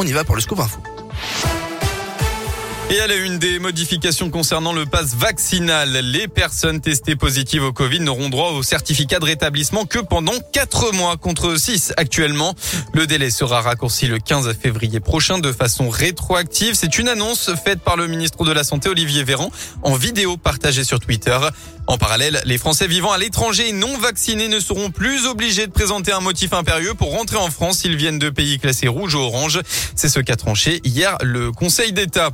On y va pour le scoop info. Et elle a une des modifications concernant le pass vaccinal. Les personnes testées positives au Covid n'auront droit au certificat de rétablissement que pendant 4 mois contre 6 actuellement. Le délai sera raccourci le 15 février prochain de façon rétroactive. C'est une annonce faite par le ministre de la Santé Olivier Véran en vidéo partagée sur Twitter. En parallèle, les Français vivant à l'étranger et non vaccinés ne seront plus obligés de présenter un motif impérieux pour rentrer en France s'ils viennent de pays classés rouge ou orange. C'est ce qu'a tranché hier le Conseil d'État.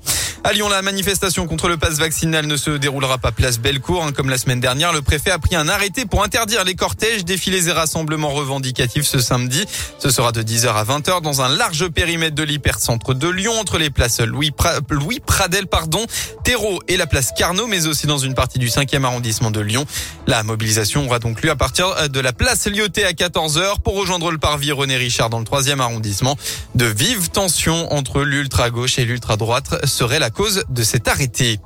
À Lyon, la manifestation contre le pass vaccinal ne se déroulera pas place Bellecour. Hein, comme la semaine dernière, le préfet a pris un arrêté pour interdire les cortèges, défilés et rassemblements revendicatifs ce samedi. Ce sera de 10h à 20h dans un large périmètre de l'hypercentre de Lyon entre les places Louis, Pradel, pardon, Terreau et la place Carnot, mais aussi dans une partie du 5e arrondissement de Lyon. La mobilisation aura donc lieu à partir de la place Lyoté à 14h pour rejoindre le parvis René Richard dans le 3e arrondissement. De vives tensions entre l'ultra-gauche et l'ultra-droite seraient la cause de cet arrêté.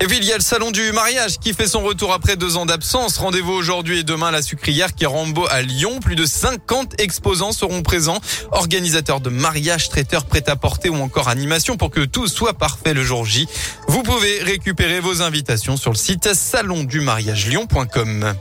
Et puis il y a le salon du mariage qui fait son retour après deux ans d'absence. Rendez-vous aujourd'hui et demain à la sucrière qui Rambo à Lyon. Plus de 50 exposants seront présents. Organisateurs de mariage, traiteurs prêt-à-porter ou encore animation pour que tout soit parfait le jour J. Vous pouvez récupérer vos invitations sur le site salondumariagelyon.com.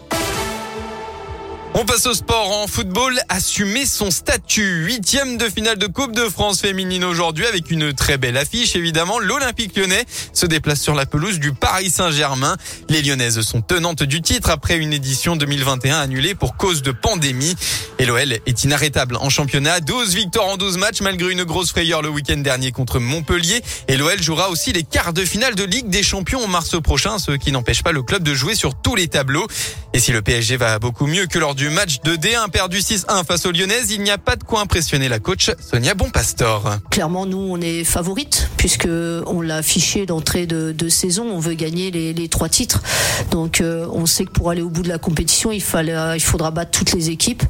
On passe au sport en football. Assumer son statut. Huitième de finale de Coupe de France féminine aujourd'hui avec une très belle affiche. Évidemment, l'Olympique lyonnais se déplace sur la pelouse du Paris Saint-Germain. Les Lyonnaises sont tenantes du titre après une édition 2021 annulée pour cause de pandémie. Et l'OL est inarrêtable en championnat. 12 victoires en 12 matchs malgré une grosse frayeur le week-end dernier contre Montpellier. Et l'OL jouera aussi les quarts de finale de Ligue des Champions en mars prochain, ce qui n'empêche pas le club de jouer sur tous les tableaux. Et si le PSG va beaucoup mieux que lors du match de D1 perdu 6-1 face aux Lyonnaises, il n'y a pas de quoi impressionner la coach Sonia Bonpastor. Clairement, nous, on est favorite puisque on l'a affiché d'entrée de, saison. On veut gagner les, trois titres. Donc, euh, on sait que pour aller au bout de la compétition, il, fallait, il faudra battre toutes les équipes.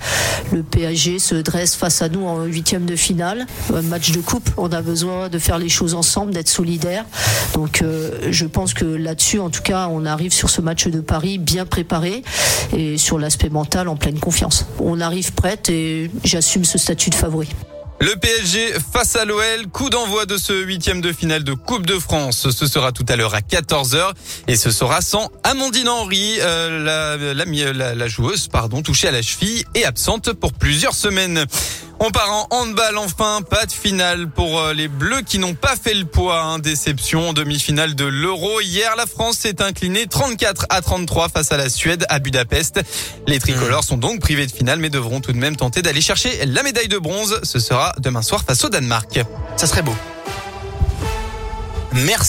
Le PSG se dresse face à nous en huitième de finale. Un match de coupe. On a besoin de faire les choses ensemble, d'être solidaires. Donc, euh, je pense que là-dessus, en tout cas, on arrive sur ce match de Paris bien préparé et sur l'aspect mental en pleine confiance. On arrive prête et j'assume ce statut de favori. Le PSG face à l'OL, coup d'envoi de ce huitième de finale de Coupe de France. Ce sera tout à l'heure à 14h et ce sera sans Amandine Henry, euh, la, la, la, joueuse, pardon, touchée à la cheville et absente pour plusieurs semaines. On part en handball enfin, pas de finale pour euh, les Bleus qui n'ont pas fait le poids. Hein. Déception en demi-finale de l'Euro. Hier, la France s'est inclinée 34 à 33 face à la Suède à Budapest. Les tricolores sont donc privés de finale mais devront tout de même tenter d'aller chercher la médaille de bronze. Ce sera demain soir face au Danemark. Ça serait beau. Merci.